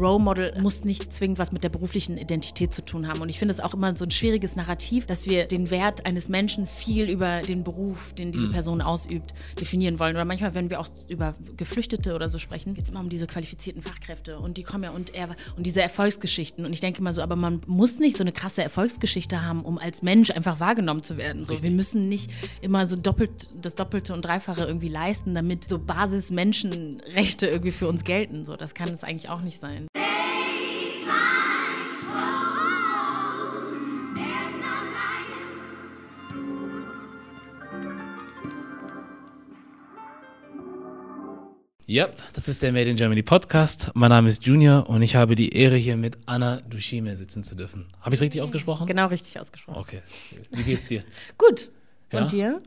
Role Model muss nicht zwingend was mit der beruflichen Identität zu tun haben. Und ich finde es auch immer so ein schwieriges Narrativ, dass wir den Wert eines Menschen viel über den Beruf, den diese Person ausübt, definieren wollen. Oder manchmal, wenn wir auch über Geflüchtete oder so sprechen, geht es immer um diese qualifizierten Fachkräfte und die kommen ja und er und diese Erfolgsgeschichten. Und ich denke immer so, aber man muss nicht so eine krasse Erfolgsgeschichte haben, um als Mensch einfach wahrgenommen zu werden. So, wir müssen nicht immer so doppelt das Doppelte und Dreifache irgendwie leisten, damit so Basis-Menschenrechte irgendwie für uns gelten. So, das kann es eigentlich auch nicht sein. Ja, das ist der Made in Germany Podcast. Mein Name ist Junior und ich habe die Ehre, hier mit Anna Dushime sitzen zu dürfen. Habe ich es richtig ausgesprochen? Genau richtig ausgesprochen. Okay. Wie geht's dir? Gut. Ja? Und dir?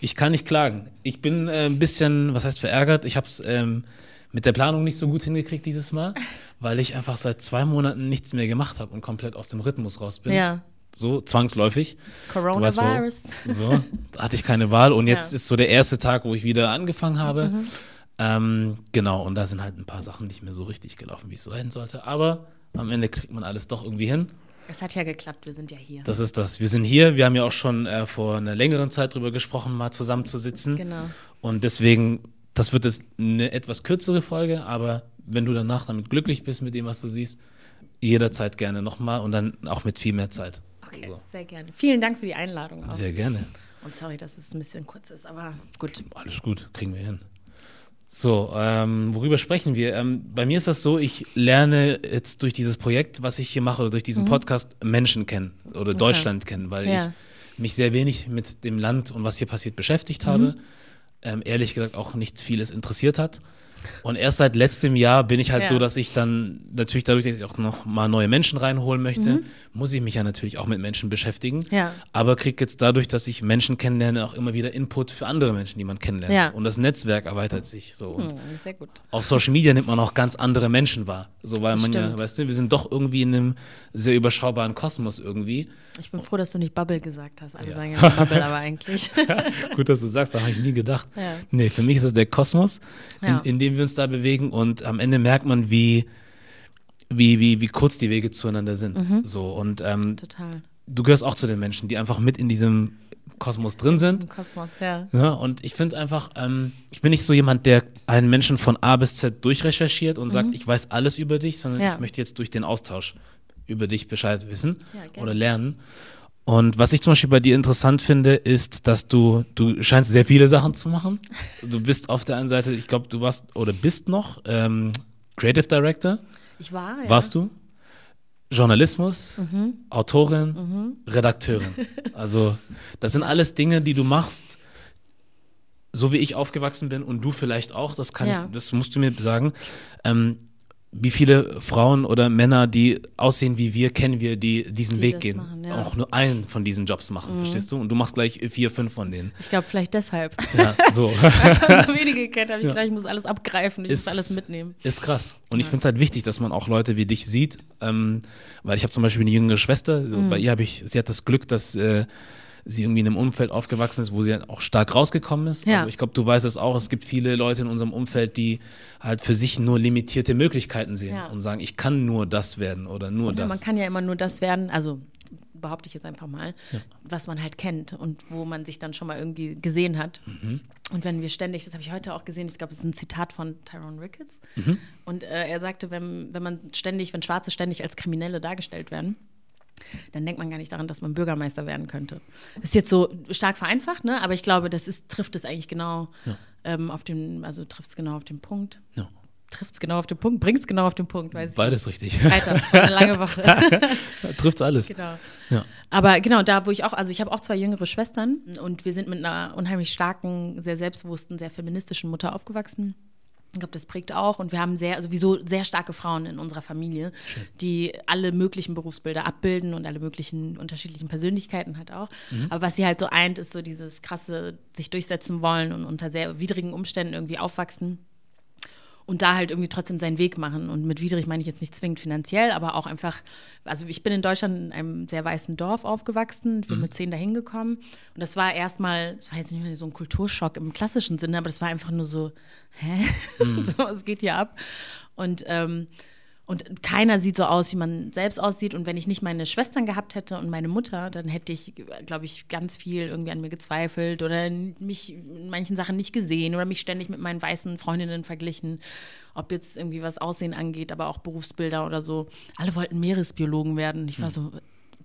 Ich kann nicht klagen. Ich bin äh, ein bisschen, was heißt verärgert? Ich habe es ähm, mit der Planung nicht so gut hingekriegt dieses Mal, weil ich einfach seit zwei Monaten nichts mehr gemacht habe und komplett aus dem Rhythmus raus bin. Ja. So zwangsläufig. Du weißt, wo- Coronavirus. So, da hatte ich keine Wahl und jetzt Ja. ist so der erste Tag, wo ich wieder angefangen habe. Ähm, genau, und da sind halt ein paar Sachen nicht mehr so richtig gelaufen, wie es sein sollte. Aber am Ende kriegt man alles doch irgendwie hin. Es hat ja geklappt, wir sind ja hier. Das ist das. Wir sind hier. Wir haben ja auch schon äh, vor einer längeren Zeit drüber gesprochen, mal zusammenzusitzen. Genau. Und deswegen, das wird jetzt eine etwas kürzere Folge, aber wenn du danach damit glücklich bist mit dem, was du siehst, jederzeit gerne nochmal und dann auch mit viel mehr Zeit. Okay, So. sehr gerne. Vielen Dank für die Einladung auch. Sehr gerne. Und sorry, dass es ein bisschen kurz ist, aber gut. Alles gut, kriegen wir hin. So, ähm, worüber sprechen wir? Ähm, bei mir ist das so, ich lerne jetzt durch dieses Projekt, was ich hier mache, oder durch diesen Podcast Menschen kennen oder Deutschland kennen, weil Ja. ich mich sehr wenig mit dem Land und was hier passiert beschäftigt habe. Ähm, ehrlich gesagt auch nichts vieles interessiert hat. Und erst seit letztem Jahr bin ich halt Ja. so, dass ich dann natürlich dadurch, dass ich auch noch mal neue Menschen reinholen möchte, muss ich mich ja natürlich auch mit Menschen beschäftigen. Ja. Aber kriege jetzt dadurch, dass ich Menschen kennenlerne, auch immer wieder Input für andere Menschen, die man kennenlernt. Ja. Und das Netzwerk erweitert sich so. Und Hm, sehr gut. auf Social Media nimmt man auch ganz andere Menschen wahr. So, weil Das man ja, stimmt. weißt du, wir sind doch irgendwie in einem sehr überschaubaren Kosmos irgendwie. Ich bin froh, dass du nicht Bubble gesagt hast. Alle Ja. sagen ja Bubble, aber eigentlich. Gut, dass du sagst, da habe ich nie gedacht. Ja. Nee, für mich ist es der Kosmos, in, Ja. in dem wir uns da bewegen und am Ende merkt man, wie, wie, wie, wie kurz die Wege zueinander sind. Mhm. So, und ähm, Total. du gehörst auch zu den Menschen, die einfach mit in diesem Kosmos drin sind. Kosmos, ja. Ja, und ich finde einfach, ähm, ich bin nicht so jemand, der einen Menschen von A bis Z durchrecherchiert und sagt, ich weiß alles über dich, sondern Mhm. Ja. ich möchte jetzt durch den Austausch über dich Bescheid wissen Ja, oder lernen. Und was ich zum Beispiel bei dir interessant finde, ist, dass du, du scheinst sehr viele Sachen zu machen. Du bist auf der einen Seite, ich glaube, du warst oder bist noch ähm, Creative Director, Ich war, ja. warst du? Journalismus, Mhm. Autorin, Redakteurin. Also das sind alles Dinge, die du machst, so wie ich aufgewachsen bin und du vielleicht auch. Das kann, Ja. ich, das musst du mir sagen. Ähm, wie viele Frauen oder Männer, die aussehen wie wir, kennen wir, die diesen Die Weg gehen, machen, ja. Mhm. auch nur einen von diesen Jobs machen, verstehst du? Und du machst gleich vier, fünf von denen. Ich glaube, vielleicht deshalb. Ja, so. Weil so wenige kennt, habe ich Ja. gedacht, ich muss alles abgreifen, ich Ist- muss alles mitnehmen. Ist krass. Und ich finde es halt wichtig, dass man auch Leute wie dich sieht, ähm, weil ich habe zum Beispiel eine jüngere Schwester. So, Mhm. Bei ihr habe ich, sie hat das Glück, dass äh, sie irgendwie in einem Umfeld aufgewachsen ist, wo sie halt auch stark rausgekommen ist. Ja. Also ich glaube, du weißt es auch. Es gibt viele Leute in unserem Umfeld, die halt für sich nur limitierte Möglichkeiten sehen Ja. und sagen, ich kann nur das werden oder nur Ja, das. man kann ja immer nur das werden, also behaupte ich jetzt einfach mal, was man halt kennt und wo man sich dann schon mal irgendwie gesehen hat. Mhm. Und wenn wir ständig, das habe ich heute auch gesehen, ich glaube, es ist ein Zitat von Tyrone Ricketts. Mhm. Und äh, er sagte, wenn, wenn man ständig, wenn Schwarze ständig als Kriminelle dargestellt werden, dann denkt man gar nicht daran, dass man Bürgermeister werden könnte. Ist jetzt so stark vereinfacht, ne? aber ich glaube, das ist, trifft es eigentlich genau ähm, auf den, also trifft es genau auf den Punkt. ja. Trifft es genau auf den Punkt, bringt es genau auf den Punkt, weiß. Beides richtig. Freitag, war eine lange Woche. Trifft alles. genau. Ja. Aber genau, da wo ich auch, also ich habe auch zwei jüngere Schwestern und wir sind mit einer unheimlich starken, sehr selbstbewussten, sehr feministischen Mutter aufgewachsen. Ich glaube, das prägt auch. Und wir haben sehr, sowieso sehr starke Frauen in unserer Familie, die alle möglichen Berufsbilder abbilden und alle möglichen unterschiedlichen Persönlichkeiten halt auch. Aber was sie halt so eint, ist so dieses krasse sich durchsetzen wollen und unter sehr widrigen Umständen irgendwie aufwachsen und da halt irgendwie trotzdem seinen Weg machen. Und mit widrig meine ich jetzt nicht zwingend finanziell, aber auch einfach, also ich bin in Deutschland in einem sehr weißen Dorf aufgewachsen, bin mit zehn dahin gekommen. Und das war erstmal, das war jetzt nicht mehr so ein Kulturschock im klassischen Sinne, aber das war einfach nur so, hä? so, was geht hier ab? Und, ähm, Und keiner sieht so aus, wie man selbst aussieht. Und wenn ich nicht meine Schwestern gehabt hätte und meine Mutter, dann hätte ich, glaube ich, ganz viel irgendwie an mir gezweifelt oder mich in manchen Sachen nicht gesehen oder mich ständig mit meinen weißen Freundinnen verglichen. Ob jetzt irgendwie was Aussehen angeht, aber auch Berufsbilder oder so. Alle wollten Meeresbiologen werden. Ich war so,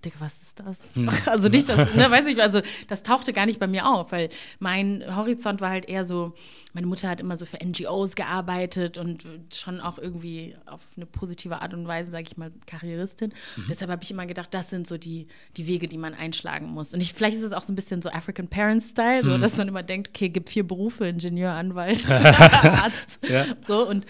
Digga, was ist das? Hm. Also nicht das, ne, weiß ich, also das tauchte gar nicht bei mir auf, weil mein Horizont war halt eher so, meine Mutter hat immer so für NGOs gearbeitet und schon auch irgendwie auf eine positive Art und Weise, sage ich mal, Karrieristin. Mhm. Deshalb habe ich immer gedacht, das sind so die, die Wege, die man einschlagen muss. Und ich, vielleicht ist es auch so ein bisschen so African Parents Style, so, mhm. dass man immer denkt, okay, gibt vier Berufe, Ingenieur, Anwalt, Arzt. Ja. So und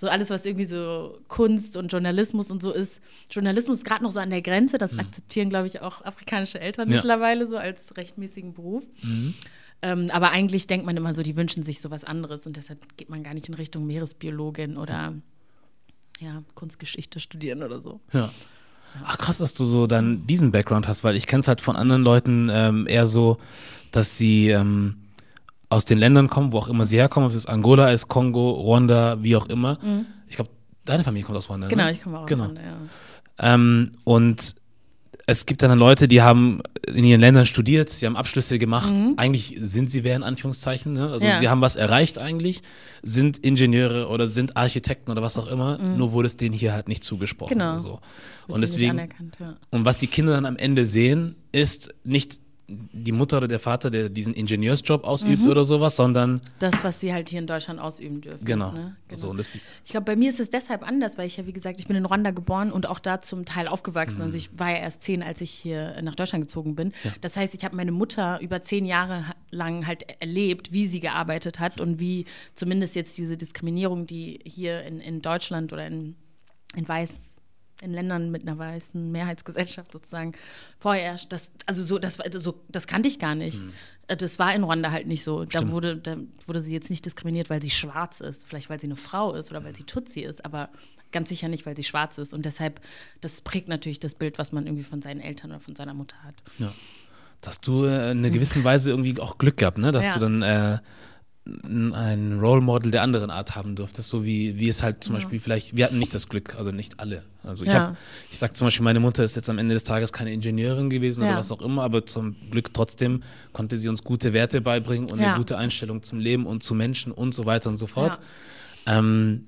so alles, was irgendwie so Kunst und Journalismus und so ist. Journalismus ist gerade noch so an der Grenze, das mhm. akzeptieren, glaube ich, auch afrikanische Eltern ja. mittlerweile so als rechtmäßigen Beruf. Mhm. Ähm, aber eigentlich denkt man immer so, die wünschen sich so was anderes und deshalb geht man gar nicht in Richtung Meeresbiologin oder ja, Kunstgeschichte studieren oder so. Ja. Ach krass, dass du so dann diesen Background hast, weil ich kenne es halt von anderen Leuten ähm, eher so, dass sie ähm, aus den Ländern kommen, wo auch immer sie herkommen, ob es Angola ist, Kongo, Ruanda, wie auch immer. Mhm. Ich glaube, deine Familie kommt aus Ruanda. Genau, ne? ich komme auch aus genau. Ruanda, ja. Ähm, und es gibt dann Leute, die haben in ihren Ländern studiert, sie haben Abschlüsse gemacht. Mhm. Eigentlich sind sie wer in Anführungszeichen. Ne? Also ja. sie haben was erreicht eigentlich, sind Ingenieure oder sind Architekten oder was auch immer. Mhm. Nur wurde es denen hier halt nicht zugesprochen. Genau. So. Und deswegen. Ja. Und was die Kinder dann am Ende sehen, ist nicht die Mutter oder der Vater, der diesen Ingenieursjob ausübt mhm. oder sowas, sondern das, was sie halt hier in Deutschland ausüben dürfen. Genau. Ne? genau. So, ich glaube, bei mir ist es deshalb anders, weil ich ja, wie gesagt, ich bin in Rwanda geboren und auch da zum Teil aufgewachsen. Mhm. Also ich war ja erst zehn, als ich hier nach Deutschland gezogen bin. Ja. Das heißt, ich habe meine Mutter über zehn Jahre lang halt erlebt, wie sie gearbeitet hat und wie zumindest jetzt diese Diskriminierung, die hier in, in Deutschland oder in, in Weiß in Ländern mit einer weißen Mehrheitsgesellschaft sozusagen vorherrscht. Das, also so, das, also so, das kannte ich gar nicht. Mhm. Das war in Rwanda halt nicht so. Da wurde, da wurde sie jetzt nicht diskriminiert, weil sie schwarz ist. Vielleicht, weil sie eine Frau ist oder weil sie Tutsi ist, aber ganz sicher nicht, weil sie schwarz ist. Und deshalb, das prägt natürlich das Bild, was man irgendwie von seinen Eltern oder von seiner Mutter hat. Ja. Dass du äh, in einer gewissen Weise irgendwie auch Glück gehabt, ne? Dass ja. du dann äh, ein Role Model der anderen Art haben durftest, so wie, wie es halt zum ja. Beispiel vielleicht, wir hatten nicht das Glück, also nicht alle. Also ich ja. habe, ich sag zum Beispiel, meine Mutter ist jetzt am Ende des Tages keine Ingenieurin gewesen ja. oder was auch immer, aber zum Glück trotzdem konnte sie uns gute Werte beibringen und eine gute Einstellung zum Leben und zu Menschen und so weiter und so fort. Ähm,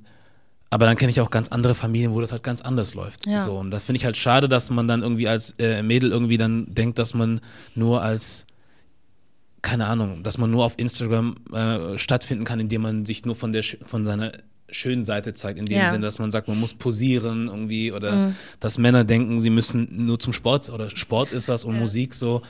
aber dann kenne ich auch ganz andere Familien, wo das halt ganz anders läuft. So, und das finde ich halt schade, dass man dann irgendwie als äh, Mädel irgendwie dann denkt, dass man nur als keine Ahnung, dass man nur auf Instagram äh, stattfinden kann, indem man sich nur von der von seiner schönen Seite zeigt, in dem ja. Sinne, dass man sagt, man muss posieren irgendwie oder mhm. dass Männer denken, sie müssen nur zum Sport oder Sport ist das und ja. Musik so.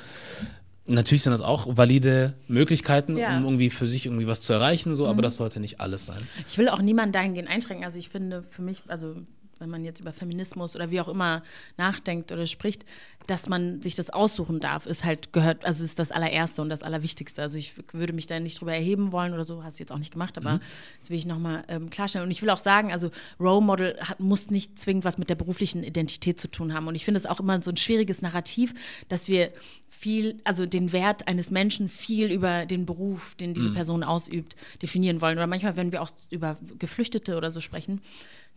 Natürlich sind das auch valide Möglichkeiten, ja. um irgendwie für sich irgendwie was zu erreichen, so, mhm. aber das sollte nicht alles sein. Ich will auch niemanden dahingehend einschränken. Also ich finde für mich, also wenn man jetzt über Feminismus oder wie auch immer nachdenkt oder spricht, dass man sich das aussuchen darf, ist halt gehört, also ist das allererste und das allerwichtigste. Also ich würde mich da nicht drüber erheben wollen oder so, hast du jetzt auch nicht gemacht, aber mhm. das will ich nochmal ähm, klarstellen. Und ich will auch sagen, also Role Model hat, muss nicht zwingend was mit der beruflichen Identität zu tun haben. Und ich finde es auch immer so ein schwieriges Narrativ, dass wir viel, also den Wert eines Menschen viel über den Beruf, den diese mhm. Person ausübt, definieren wollen. Oder manchmal, wenn wir auch über Geflüchtete oder so sprechen,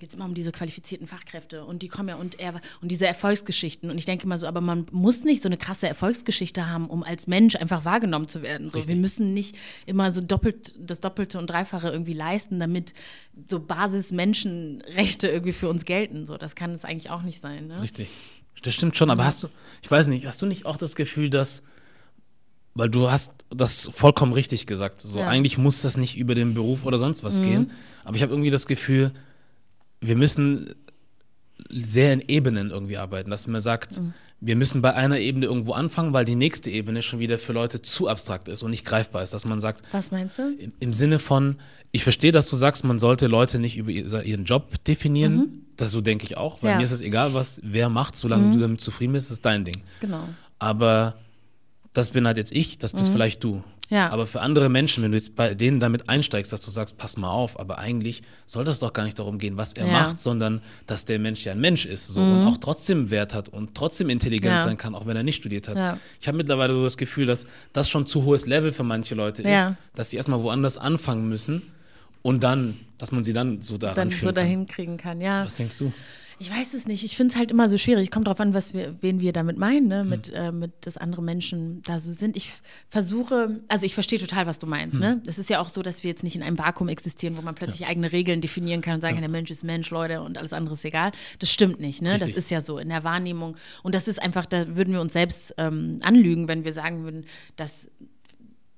geht es immer um diese qualifizierten Fachkräfte und die kommen ja und er und diese Erfolgsgeschichten. Und ich denke immer so, aber man muss nicht so eine krasse Erfolgsgeschichte haben, um als Mensch einfach wahrgenommen zu werden. So, wir müssen nicht immer so doppelt das Doppelte und Dreifache irgendwie leisten, damit so Basis-Menschenrechte irgendwie für uns gelten. So, das kann es eigentlich auch nicht sein. Ne? Richtig. Das stimmt schon, aber hast du, ich weiß nicht, hast du nicht auch das Gefühl, dass weil du hast das vollkommen richtig gesagt. So, ja. eigentlich muss das nicht über den Beruf oder sonst was mhm. gehen. Aber ich habe irgendwie das Gefühl, wir müssen sehr in Ebenen irgendwie arbeiten, dass man sagt, mhm. wir müssen bei einer Ebene irgendwo anfangen, weil die nächste Ebene schon wieder für Leute zu abstrakt ist und nicht greifbar ist, dass man sagt. Was meinst du? Im, im Sinne von, ich verstehe, dass du sagst, man sollte Leute nicht über ihren Job definieren. Mhm. Das so denke ich auch, weil ja. mir ist es egal, was wer macht, solange mhm. du damit zufrieden bist, ist dein Ding. Genau. Aber das bin halt jetzt ich, das bist mhm. vielleicht du. Ja. Aber für andere Menschen, wenn du jetzt bei denen damit einsteigst, dass du sagst, pass mal auf, aber eigentlich soll das doch gar nicht darum gehen, was er ja. macht, sondern dass der Mensch ja ein Mensch ist so, mhm. und auch trotzdem Wert hat und trotzdem intelligent ja. sein kann, auch wenn er nicht studiert hat. Ich habe mittlerweile so das Gefühl, dass das schon zu hohes Level für manche Leute ist, dass sie erstmal woanders anfangen müssen und dann, dass man sie dann so daran dann so dahin kriegen kann, ja. Was denkst du? Ich weiß es nicht. Ich finde es halt immer so schwierig. Kommt drauf an, was wir, wen wir damit meinen, ne? mit, hm. äh, mit dass andere Menschen da so sind. Ich versuche, also ich verstehe total, was du meinst. Hm. Ne? Es ist ja auch so, dass wir jetzt nicht in einem Vakuum existieren, wo man plötzlich ja. eigene Regeln definieren kann und sagen, ja. der Mensch ist Mensch, Leute, und alles andere ist egal. Das stimmt nicht. Ne? Das ist ja so in der Wahrnehmung. Und das ist einfach, da würden wir uns selbst ähm, anlügen, wenn wir sagen würden, dass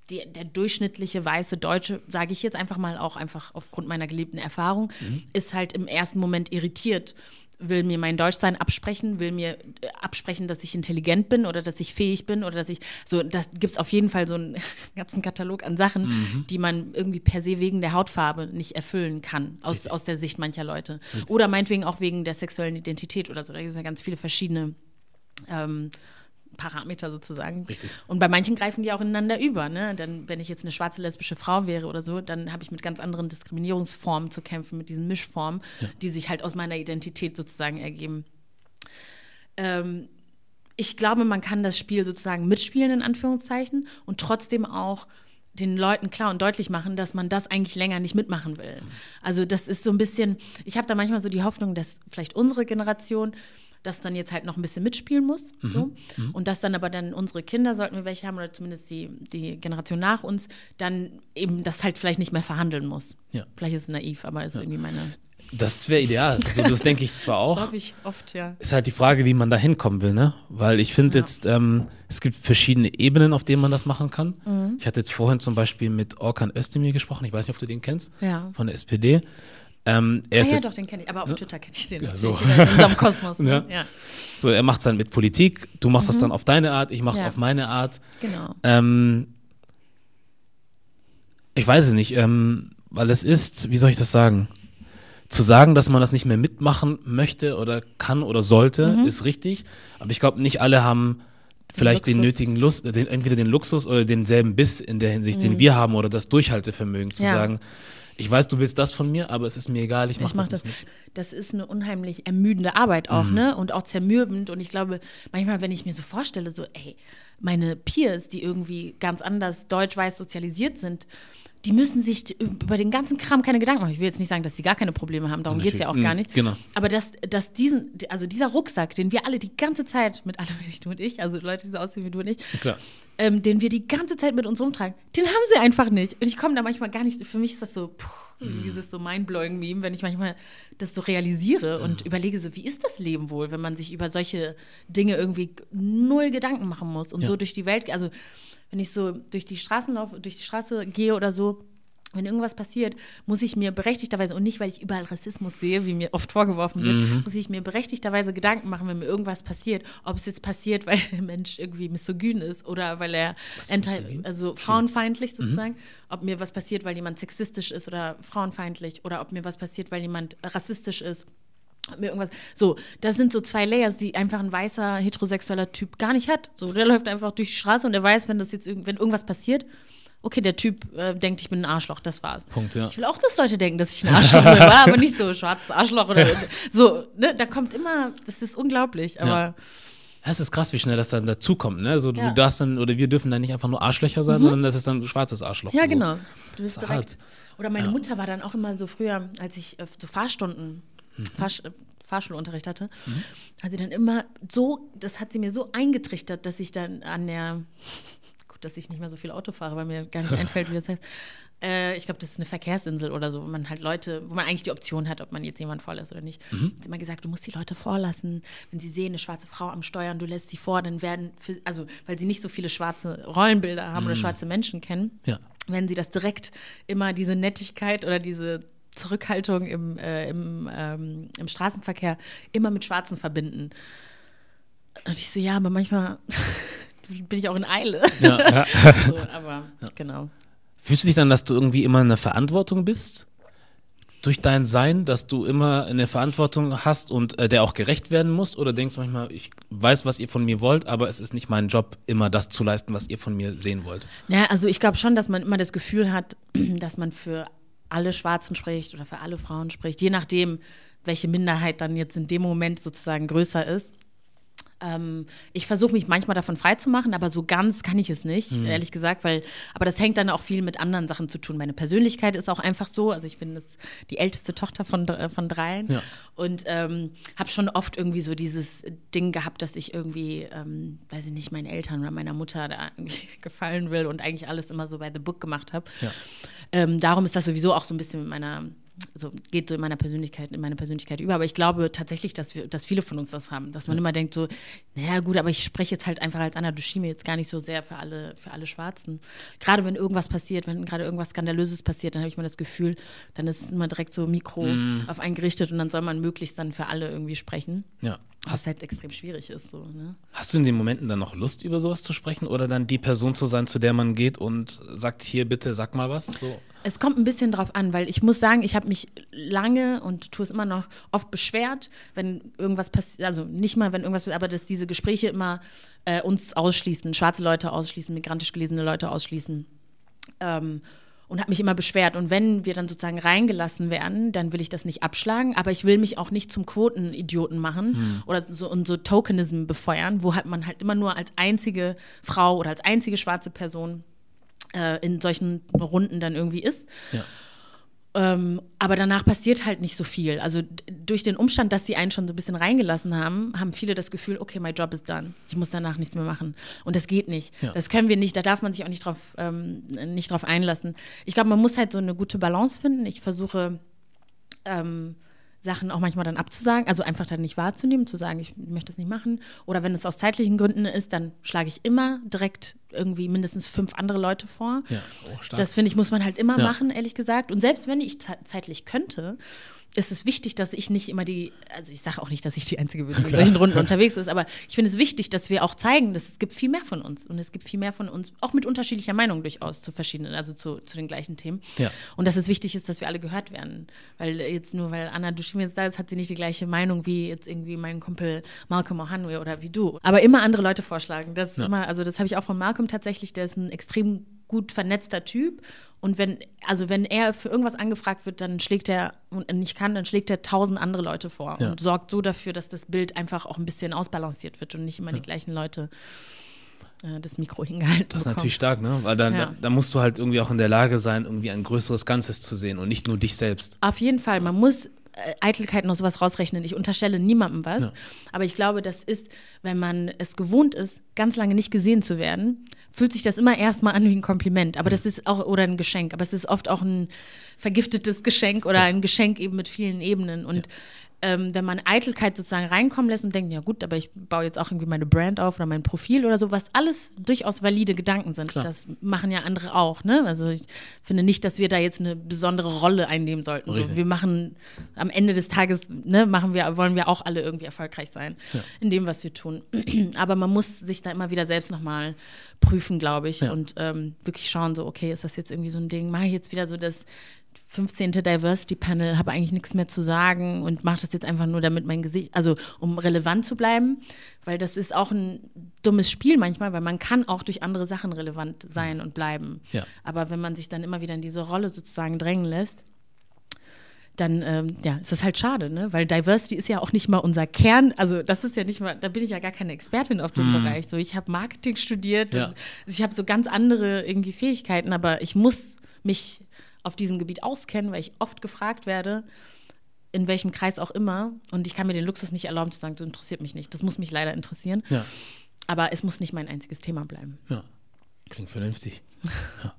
die, der durchschnittliche weiße Deutsche, sage ich jetzt einfach mal auch einfach aufgrund meiner geliebten Erfahrung, mhm. ist halt im ersten Moment irritiert will mir mein Deutschsein absprechen, will mir äh, absprechen, dass ich intelligent bin oder dass ich fähig bin oder dass ich so, das gibt es auf jeden Fall so einen ganzen Katalog an Sachen, mhm. die man irgendwie per se wegen der Hautfarbe nicht erfüllen kann, aus, aus der Sicht mancher Leute. Richtig. Oder meinetwegen auch wegen der sexuellen Identität oder so. Da gibt es ja ganz viele verschiedene ähm, Parameter sozusagen. Richtig. Und bei manchen greifen die auch ineinander über. Ne? Dann, wenn ich jetzt eine schwarze lesbische Frau wäre oder so, dann habe ich mit ganz anderen Diskriminierungsformen zu kämpfen, mit diesen Mischformen, ja. die sich halt aus meiner Identität sozusagen ergeben. Ähm, ich glaube, man kann das Spiel sozusagen mitspielen, in Anführungszeichen, und trotzdem auch den Leuten klar und deutlich machen, dass man das eigentlich länger nicht mitmachen will. Also das ist so ein bisschen, ich habe da manchmal so die Hoffnung, dass vielleicht unsere Generation das dann jetzt halt noch ein bisschen mitspielen muss. Mhm. So. Mhm. Und dass dann aber dann unsere Kinder, sollten wir welche haben, oder zumindest die, die Generation nach uns, dann eben das halt vielleicht nicht mehr verhandeln muss. Ja. Vielleicht ist es naiv, aber ist ja. irgendwie meine. Das wäre ideal. So, das denke ich zwar auch. Das hoffe ich oft, ja. Ist halt die Frage, wie man da hinkommen will, ne? Weil ich finde ja. jetzt, ähm, es gibt verschiedene Ebenen, auf denen man das machen kann. Mhm. Ich hatte jetzt vorhin zum Beispiel mit Orkan Özdemir gesprochen. Ich weiß nicht, ob du den kennst. Ja. Von der SPD. Ähm, er ah, ja, doch, den kenne ich. Aber auf ja? Twitter kenne ich den. Ja, so. in unserem Kosmos. Ne? Ja. ja. So, er macht es dann mit Politik. Du machst mhm. das dann auf deine Art, ich mache es auf meine Art. Genau. Ähm, ich weiß es nicht, ähm, weil es ist, wie soll ich das sagen? Zu sagen, dass man das nicht mehr mitmachen möchte oder kann oder sollte, mhm. ist richtig. Aber ich glaube, nicht alle haben vielleicht den, den nötigen Lust, den, entweder den Luxus oder denselben Biss in der Hinsicht, mhm. den wir haben oder das Durchhaltevermögen zu sagen, ich weiß, du willst das von mir, aber es ist mir egal, ich mache mach das, das. Das ist eine unheimlich ermüdende Arbeit auch, mhm. ne? Und auch zermürbend. Und ich glaube, manchmal, wenn ich mir so vorstelle, so, ey, meine Peers, die irgendwie ganz anders deutsch-weiß sozialisiert sind, die müssen sich über den ganzen Kram keine Gedanken machen. Ich will jetzt nicht sagen, dass sie gar keine Probleme haben, darum geht es ja auch gar mhm, nicht. Genau. Aber dass, dass diesen, also dieser Rucksack, den wir alle die ganze Zeit, mit allem, nicht du und ich, also Leute, die so aussehen wie du und ich, ähm, den wir die ganze Zeit mit uns rumtragen, den haben sie einfach nicht. Und ich komme da manchmal gar nicht, für mich ist das so, puh, mhm. dieses so mindblowing-Meme, wenn ich manchmal das so realisiere und mhm. überlege, so, wie ist das Leben wohl, wenn man sich über solche Dinge irgendwie null Gedanken machen muss und ja. so durch die Welt, also wenn ich so durch die Straßen laufe, durch die Straße gehe oder so, wenn irgendwas passiert, muss ich mir berechtigterweise, und nicht, weil ich überall Rassismus sehe, wie mir oft vorgeworfen wird, mhm. muss ich mir berechtigterweise Gedanken machen, wenn mir irgendwas passiert, ob es jetzt passiert, weil der Mensch irgendwie misogyn ist oder weil er also frauenfeindlich mhm. sozusagen, mhm. ob mir was passiert, weil jemand sexistisch ist oder frauenfeindlich oder ob mir was passiert, weil jemand rassistisch ist. Mir irgendwas. So, das sind so zwei Layers, die einfach ein weißer heterosexueller Typ gar nicht hat. So, der läuft einfach durch die Straße und der weiß, wenn das jetzt wenn irgendwas passiert, okay, der Typ äh, denkt, ich bin ein Arschloch, das war's. Punkt, ja. Ich will auch, dass Leute denken, dass ich ein Arschloch bin, war aber nicht so schwarzes Arschloch oder so. Ne? Da kommt immer, das ist unglaublich, aber. Ja. Es ist krass, wie schnell das dann dazukommt, ne? So, ja. du darfst dann, oder wir dürfen dann nicht einfach nur Arschlöcher sein, mhm. sondern das ist dann ein schwarzes Arschloch. Ja, genau. Du bist direkt. Hart. Oder meine ja. Mutter war dann auch immer so früher, als ich äh, so Fahrstunden, mhm. Fahr, Fahrschulunterricht hatte, mhm. hat sie dann immer so, das hat sie mir so eingetrichtert, dass ich dann an der dass ich nicht mehr so viel Auto fahre, weil mir gar nicht einfällt, wie das heißt. Äh, ich glaube, das ist eine Verkehrsinsel oder so, wo man halt Leute, wo man eigentlich die Option hat, ob man jetzt jemand vorlässt oder nicht. Mhm. Hat immer gesagt, du musst die Leute vorlassen. Wenn sie sehen, eine schwarze Frau am Steuern, du lässt sie vor, dann werden, für, also weil sie nicht so viele schwarze Rollenbilder haben mhm. oder schwarze Menschen kennen, ja. werden sie das direkt immer diese Nettigkeit oder diese Zurückhaltung im, äh, im, ähm, im Straßenverkehr immer mit Schwarzen verbinden. Und ich so, ja, aber manchmal bin ich auch in Eile. Ja, ja. so, aber ja. genau. Fühlst du dich dann, dass du irgendwie immer in der Verantwortung bist? Durch dein Sein, dass du immer eine Verantwortung hast und äh, der auch gerecht werden musst? Oder denkst du manchmal, ich weiß, was ihr von mir wollt, aber es ist nicht mein Job, immer das zu leisten, was ihr von mir sehen wollt? Ja, also ich glaube schon, dass man immer das Gefühl hat, dass man für alle Schwarzen spricht oder für alle Frauen spricht, je nachdem, welche Minderheit dann jetzt in dem Moment sozusagen größer ist. Ähm, ich versuche mich manchmal davon freizumachen, aber so ganz kann ich es nicht, mhm. ehrlich gesagt, weil, aber das hängt dann auch viel mit anderen Sachen zu tun. Meine Persönlichkeit ist auch einfach so, also ich bin das, die älteste Tochter von, von dreien ja. und ähm, habe schon oft irgendwie so dieses Ding gehabt, dass ich irgendwie, ähm, weiß ich nicht, meinen Eltern oder meiner Mutter da gefallen will und eigentlich alles immer so bei The Book gemacht habe. Ja. Ähm, darum ist das sowieso auch so ein bisschen mit meiner so geht so in meiner Persönlichkeit, in meine Persönlichkeit über. Aber ich glaube tatsächlich, dass wir, dass viele von uns das haben, dass man ja. immer denkt so, naja gut, aber ich spreche jetzt halt einfach als Anna Dushime jetzt gar nicht so sehr für alle, für alle Schwarzen. Gerade wenn irgendwas passiert, wenn gerade irgendwas Skandalöses passiert, dann habe ich mal das Gefühl, dann ist immer direkt so Mikro mm. auf einen gerichtet und dann soll man möglichst dann für alle irgendwie sprechen. Ja. Was halt extrem schwierig ist. So, ne? Hast du in den Momenten dann noch Lust, über sowas zu sprechen oder dann die Person zu sein, zu der man geht und sagt, hier bitte, sag mal was? So. Es kommt ein bisschen drauf an, weil ich muss sagen, ich habe mich lange und tue es immer noch oft beschwert, wenn irgendwas passiert, also nicht mal, wenn irgendwas, aber dass diese Gespräche immer äh, uns ausschließen, schwarze Leute ausschließen, migrantisch gelesene Leute ausschließen. Ähm, und habe mich immer beschwert. Und wenn wir dann sozusagen reingelassen werden, dann will ich das nicht abschlagen, aber ich will mich auch nicht zum Quotenidioten machen mhm. oder so und so Tokenism befeuern, wo halt man halt immer nur als einzige Frau oder als einzige schwarze Person äh, in solchen Runden dann irgendwie ist. Ja. Ähm, aber danach passiert halt nicht so viel. Also durch den Umstand, dass sie einen schon so ein bisschen reingelassen haben, haben viele das Gefühl, okay, my job is done. Ich muss danach nichts mehr machen. Und das geht nicht. Ja. Das können wir nicht. Da darf man sich auch nicht drauf, ähm, nicht drauf einlassen. Ich glaube, man muss halt so eine gute Balance finden. Ich versuche ähm, Sachen auch manchmal dann abzusagen, also einfach dann nicht wahrzunehmen, zu sagen, ich möchte es nicht machen. Oder wenn es aus zeitlichen Gründen ist, dann schlage ich immer direkt irgendwie mindestens fünf andere Leute vor. Ja, oh, das finde ich, muss man halt immer ja. machen, ehrlich gesagt. Und selbst wenn ich zeitlich könnte ist es wichtig, dass ich nicht immer die, also ich sage auch nicht, dass ich die Einzige bin, die in solchen Runden unterwegs ist, aber ich finde es wichtig, dass wir auch zeigen, dass es gibt viel mehr von uns und es gibt viel mehr von uns, auch mit unterschiedlicher Meinung durchaus zu verschiedenen, also zu, zu den gleichen Themen. Ja. Und dass es wichtig ist, dass wir alle gehört werden, weil jetzt nur, weil Anna Dushim jetzt da ist, hat sie nicht die gleiche Meinung wie jetzt irgendwie mein Kumpel Malcolm Ohanwe oder wie du. Aber immer andere Leute vorschlagen, das ja. immer, also das habe ich auch von Malcolm tatsächlich, der ist ein extrem gut vernetzter Typ. Und wenn, also wenn er für irgendwas angefragt wird, dann schlägt er, und nicht kann, dann schlägt er tausend andere Leute vor ja. und sorgt so dafür, dass das Bild einfach auch ein bisschen ausbalanciert wird und nicht immer ja. die gleichen Leute äh, das Mikro hingehalten Das ist bekommen. natürlich stark, ne? Weil dann, ja. da, da, musst du halt irgendwie auch in der Lage sein, irgendwie ein größeres Ganzes zu sehen und nicht nur dich selbst. Auf jeden Fall. Man muss äh, Eitelkeiten und sowas rausrechnen. Ich unterstelle niemandem was. Ja. Aber ich glaube, das ist, wenn man es gewohnt ist, ganz lange nicht gesehen zu werden, fühlt sich das immer erstmal an wie ein Kompliment. Aber das ist auch, oder ein Geschenk. Aber es ist oft auch ein vergiftetes Geschenk oder ja. ein Geschenk eben mit vielen Ebenen. Und ja ähm, wenn man Eitelkeit sozusagen reinkommen lässt und denkt, ja gut, aber ich baue jetzt auch irgendwie meine Brand auf oder mein Profil oder so, was alles durchaus valide Gedanken sind. Klar. Das machen ja andere auch. Ne? Also ich finde nicht, dass wir da jetzt eine besondere Rolle einnehmen sollten. So, wir machen am Ende des Tages, ne, machen wir, wollen wir auch alle irgendwie erfolgreich sein ja. in dem, was wir tun. aber man muss sich da immer wieder selbst nochmal prüfen, glaube ich, ja. und ähm, wirklich schauen, so, okay, ist das jetzt irgendwie so ein Ding? Mache ich jetzt wieder so das 15. Diversity Panel, habe eigentlich nichts mehr zu sagen und mache das jetzt einfach nur, damit mein Gesicht, also um relevant zu bleiben, weil das ist auch ein dummes Spiel manchmal, weil man kann auch durch andere Sachen relevant sein und bleiben. Ja. Aber wenn man sich dann immer wieder in diese Rolle sozusagen drängen lässt, dann ähm, ja, ist das halt schade, ne? Weil Diversity ist ja auch nicht mal unser Kern. Also das ist ja nicht mal, da bin ich ja gar keine Expertin auf dem mm. Bereich. So, ich habe Marketing studiert ja. und also ich habe so ganz andere irgendwie Fähigkeiten, aber ich muss mich auf diesem Gebiet auskennen, weil ich oft gefragt werde, in welchem Kreis auch immer. Und ich kann mir den Luxus nicht erlauben zu sagen, das interessiert mich nicht. Das muss mich leider interessieren. Ja. Aber es muss nicht mein einziges Thema bleiben. Ja, klingt vernünftig. ja.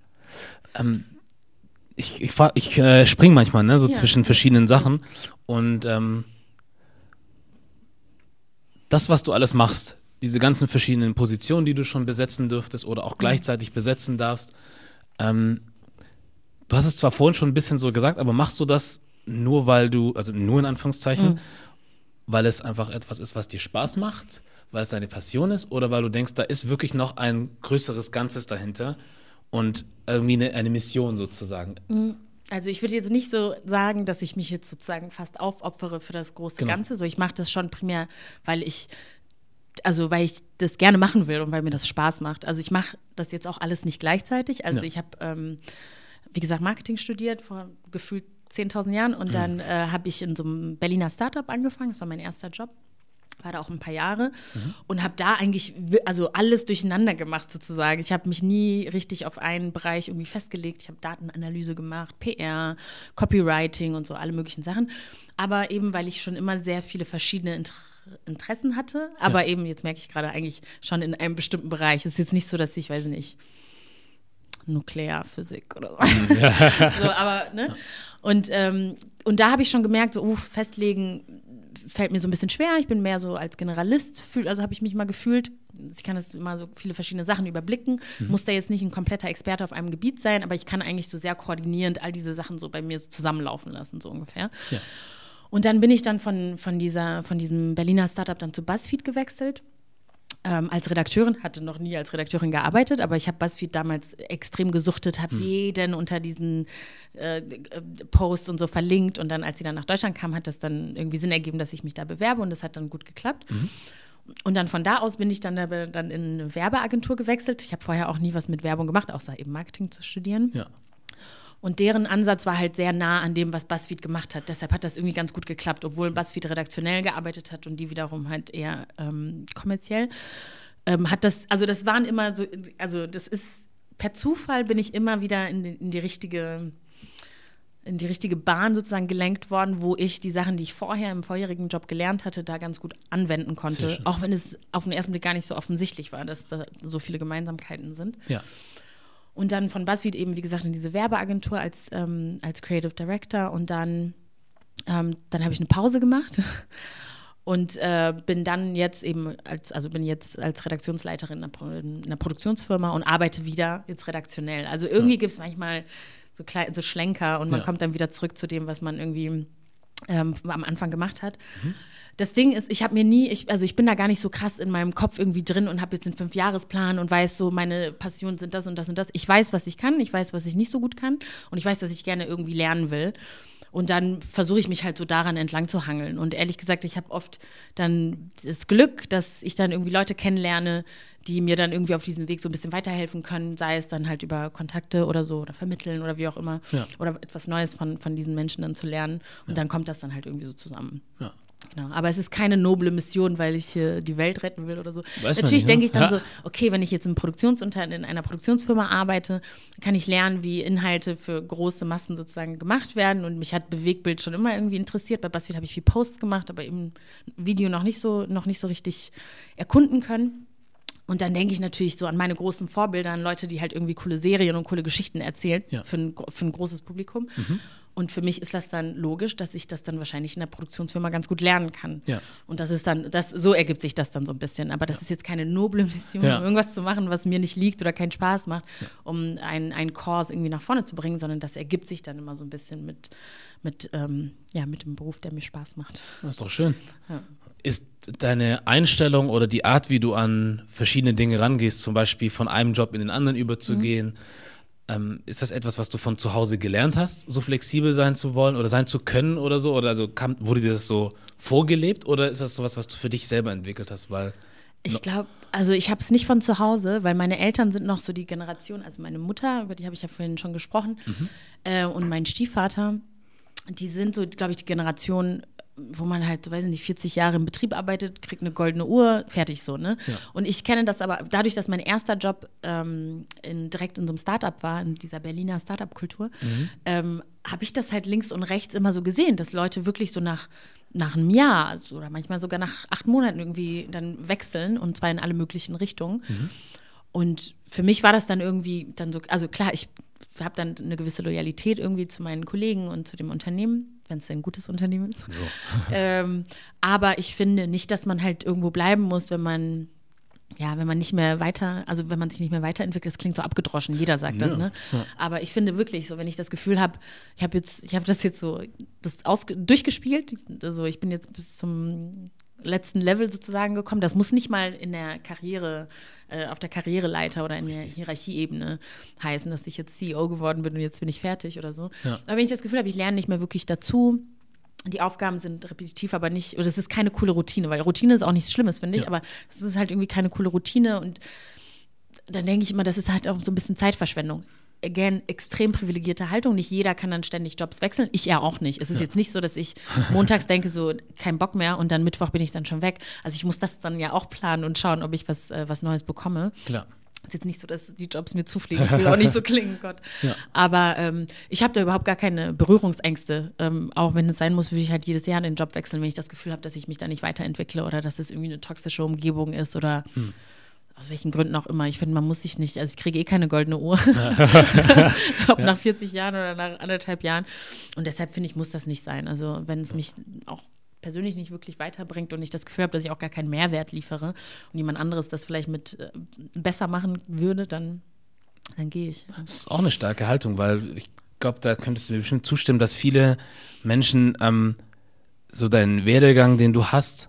ähm, ich ich, ich äh, springe manchmal ne, so ja. zwischen verschiedenen Sachen. Und ähm, das, was du alles machst, diese ganzen verschiedenen Positionen, die du schon besetzen dürftest oder auch gleichzeitig besetzen darfst, ähm, Du hast es zwar vorhin schon ein bisschen so gesagt, aber machst du das nur, weil du, also nur in Anführungszeichen, mhm. weil es einfach etwas ist, was dir Spaß macht, weil es deine Passion ist oder weil du denkst, da ist wirklich noch ein größeres Ganzes dahinter und irgendwie eine, eine Mission sozusagen? Mhm. Also ich würde jetzt nicht so sagen, dass ich mich jetzt sozusagen fast aufopfere für das große genau. Ganze. So, ich mache das schon primär, weil ich also weil ich das gerne machen will und weil mir das Spaß macht. Also ich mache das jetzt auch alles nicht gleichzeitig. Also ja. ich habe ähm, wie gesagt, Marketing studiert vor gefühlt 10.000 Jahren und mhm. dann äh, habe ich in so einem Berliner Startup angefangen. Das war mein erster Job. war da auch ein paar Jahre mhm. und habe da eigentlich also alles durcheinander gemacht sozusagen. Ich habe mich nie richtig auf einen Bereich irgendwie festgelegt. Ich habe Datenanalyse gemacht, PR, Copywriting und so alle möglichen Sachen. Aber eben, weil ich schon immer sehr viele verschiedene Inter Interessen hatte, aber ja. eben, jetzt merke ich gerade eigentlich schon in einem bestimmten Bereich. Es ist jetzt nicht so, dass ich, weiß nicht, Nuklearphysik oder so. Ja. so aber, ne? Und, ähm, und da habe ich schon gemerkt, so, uh, festlegen, fällt mir so ein bisschen schwer. Ich bin mehr so als Generalist, fühl, also habe ich mich mal gefühlt. Ich kann das immer so viele verschiedene Sachen überblicken. Mhm. Muss da jetzt nicht ein kompletter Experte auf einem Gebiet sein, aber ich kann eigentlich so sehr koordinierend all diese Sachen so bei mir so zusammenlaufen lassen, so ungefähr. Ja. Und dann bin ich dann von, von, dieser, von diesem Berliner Startup dann zu BuzzFeed gewechselt ähm, als Redakteurin, hatte noch nie als Redakteurin gearbeitet, aber ich habe BuzzFeed damals extrem gesuchtet, habe hm. jeden unter diesen äh, Posts und so verlinkt und dann, als sie dann nach Deutschland kam, hat das dann irgendwie Sinn ergeben, dass ich mich da bewerbe und das hat dann gut geklappt. Mhm. Und dann von da aus bin ich dann, dann in eine Werbeagentur gewechselt. Ich habe vorher auch nie was mit Werbung gemacht, außer eben Marketing zu studieren. Ja. Und deren Ansatz war halt sehr nah an dem, was BuzzFeed gemacht hat. Deshalb hat das irgendwie ganz gut geklappt, obwohl BuzzFeed redaktionell gearbeitet hat und die wiederum halt eher ähm, kommerziell. Ähm, hat das, also das waren immer so, also das ist, per Zufall bin ich immer wieder in die, in die richtige in die richtige Bahn sozusagen gelenkt worden, wo ich die Sachen, die ich vorher im vorherigen Job gelernt hatte, da ganz gut anwenden konnte. Auch wenn es auf den ersten Blick gar nicht so offensichtlich war, dass da so viele Gemeinsamkeiten sind. Ja. Und dann von BuzzFeed eben, wie gesagt, in diese Werbeagentur als, ähm, als Creative Director. Und dann, ähm, dann habe ich eine Pause gemacht und äh, bin dann jetzt eben als, also bin jetzt als Redaktionsleiterin in einer, in einer Produktionsfirma und arbeite wieder jetzt redaktionell. Also irgendwie ja. gibt es manchmal so, klein, so Schlenker und man ja. kommt dann wieder zurück zu dem, was man irgendwie ähm, am Anfang gemacht hat. Mhm das Ding ist, ich habe mir nie, ich, also ich bin da gar nicht so krass in meinem Kopf irgendwie drin und habe jetzt einen Fünfjahresplan und weiß so, meine Passionen sind das und das und das. Ich weiß, was ich kann, ich weiß, was ich nicht so gut kann und ich weiß, dass ich gerne irgendwie lernen will. Und dann versuche ich mich halt so daran entlang zu hangeln. Und ehrlich gesagt, ich habe oft dann das Glück, dass ich dann irgendwie Leute kennenlerne, die mir dann irgendwie auf diesem Weg so ein bisschen weiterhelfen können, sei es dann halt über Kontakte oder so oder vermitteln oder wie auch immer. Ja. Oder etwas Neues von, von diesen Menschen dann zu lernen. Und ja. dann kommt das dann halt irgendwie so zusammen. Ja. Genau, aber es ist keine noble Mission, weil ich äh, die Welt retten will oder so. Weiß Natürlich denke ich dann ja. so, okay, wenn ich jetzt in, in einer Produktionsfirma arbeite, kann ich lernen, wie Inhalte für große Massen sozusagen gemacht werden. Und mich hat Bewegbild schon immer irgendwie interessiert. Bei BuzzFeed habe ich viel Posts gemacht, aber eben Video noch nicht so, noch nicht so richtig erkunden können. Und dann denke ich natürlich so an meine großen Vorbilder, an Leute, die halt irgendwie coole Serien und coole Geschichten erzählen ja. für, ein, für ein großes Publikum. Mhm. Und für mich ist das dann logisch, dass ich das dann wahrscheinlich in der Produktionsfirma ganz gut lernen kann. Ja. Und das ist dann, das, so ergibt sich das dann so ein bisschen. Aber das ja. ist jetzt keine noble Mission, ja. um irgendwas zu machen, was mir nicht liegt oder keinen Spaß macht, um einen, einen Kurs irgendwie nach vorne zu bringen, sondern das ergibt sich dann immer so ein bisschen mit, mit, ähm, ja, mit dem Beruf, der mir Spaß macht. Das ist doch schön. Ist deine Einstellung oder die Art, wie du an verschiedene Dinge rangehst, zum Beispiel von einem Job in den anderen überzugehen, mhm ähm, ist das etwas, was du von zu Hause gelernt hast, so flexibel sein zu wollen oder sein zu können oder so? Oder also kam, wurde dir das so vorgelebt oder ist das sowas, was du für dich selber entwickelt hast? Weil ich glaube, also ich habe es nicht von zu Hause, weil meine Eltern sind noch so die Generation, also meine Mutter, über die habe ich ja vorhin schon gesprochen, mhm. äh, und mein Stiefvater, die sind so, glaube ich, die Generation wo man halt, weiß ich nicht, 40 Jahre im Betrieb arbeitet, kriegt eine goldene Uhr, fertig so, ne? Ja. Und ich kenne das aber, dadurch, dass mein erster Job ähm, in, direkt in so einem Startup war, in dieser Berliner Startup-Kultur, mhm. ähm, habe ich das halt links und rechts immer so gesehen, dass Leute wirklich so nach, nach einem Jahr also, oder manchmal sogar nach acht Monaten irgendwie dann wechseln und zwar in alle möglichen Richtungen. Mhm. Und für mich war das dann irgendwie dann so, also klar, ich habe dann eine gewisse Loyalität irgendwie zu meinen Kollegen und zu dem Unternehmen wenn es ein gutes Unternehmen ist. So. ähm, aber ich finde nicht, dass man halt irgendwo bleiben muss, wenn man ja, wenn man nicht mehr weiter, also wenn man sich nicht mehr weiterentwickelt, das klingt so abgedroschen, jeder sagt ja, das, ne? Ja. Aber ich finde wirklich so, wenn ich das Gefühl habe, ich habe jetzt, ich habe das jetzt so das durchgespielt, also ich bin jetzt bis zum letzten Level sozusagen gekommen. Das muss nicht mal in der Karriere, äh, auf der Karriereleiter oder in der Hierarchieebene heißen, dass ich jetzt CEO geworden bin und jetzt bin ich fertig oder so. Ja. Aber wenn ich das Gefühl habe, ich lerne nicht mehr wirklich dazu, die Aufgaben sind repetitiv, aber nicht, oder es ist keine coole Routine, weil Routine ist auch nichts Schlimmes, finde ich, ja. aber es ist halt irgendwie keine coole Routine und dann denke ich immer, das ist halt auch so ein bisschen Zeitverschwendung again, extrem privilegierte Haltung. Nicht jeder kann dann ständig Jobs wechseln. Ich ja auch nicht. Es ist ja. jetzt nicht so, dass ich montags denke, so kein Bock mehr und dann Mittwoch bin ich dann schon weg. Also ich muss das dann ja auch planen und schauen, ob ich was, äh, was Neues bekomme. Klar. Ist jetzt nicht so, dass die Jobs mir zufliegen. Ich will auch nicht so klingen, Gott. Ja. Aber ähm, ich habe da überhaupt gar keine Berührungsängste. Ähm, auch wenn es sein muss, würde ich halt jedes Jahr den Job wechseln, wenn ich das Gefühl habe, dass ich mich da nicht weiterentwickle oder dass es irgendwie eine toxische Umgebung ist oder hm aus welchen Gründen auch immer. Ich finde, man muss sich nicht, also ich kriege eh keine goldene Uhr. Ob ja. nach 40 Jahren oder nach anderthalb Jahren. Und deshalb finde ich, muss das nicht sein. Also wenn es mich auch persönlich nicht wirklich weiterbringt und ich das Gefühl habe, dass ich auch gar keinen Mehrwert liefere und jemand anderes das vielleicht mit äh, besser machen würde, dann, dann gehe ich. Das ist auch eine starke Haltung, weil ich glaube, da könntest du mir bestimmt zustimmen, dass viele Menschen ähm, so deinen Werdegang, den du hast,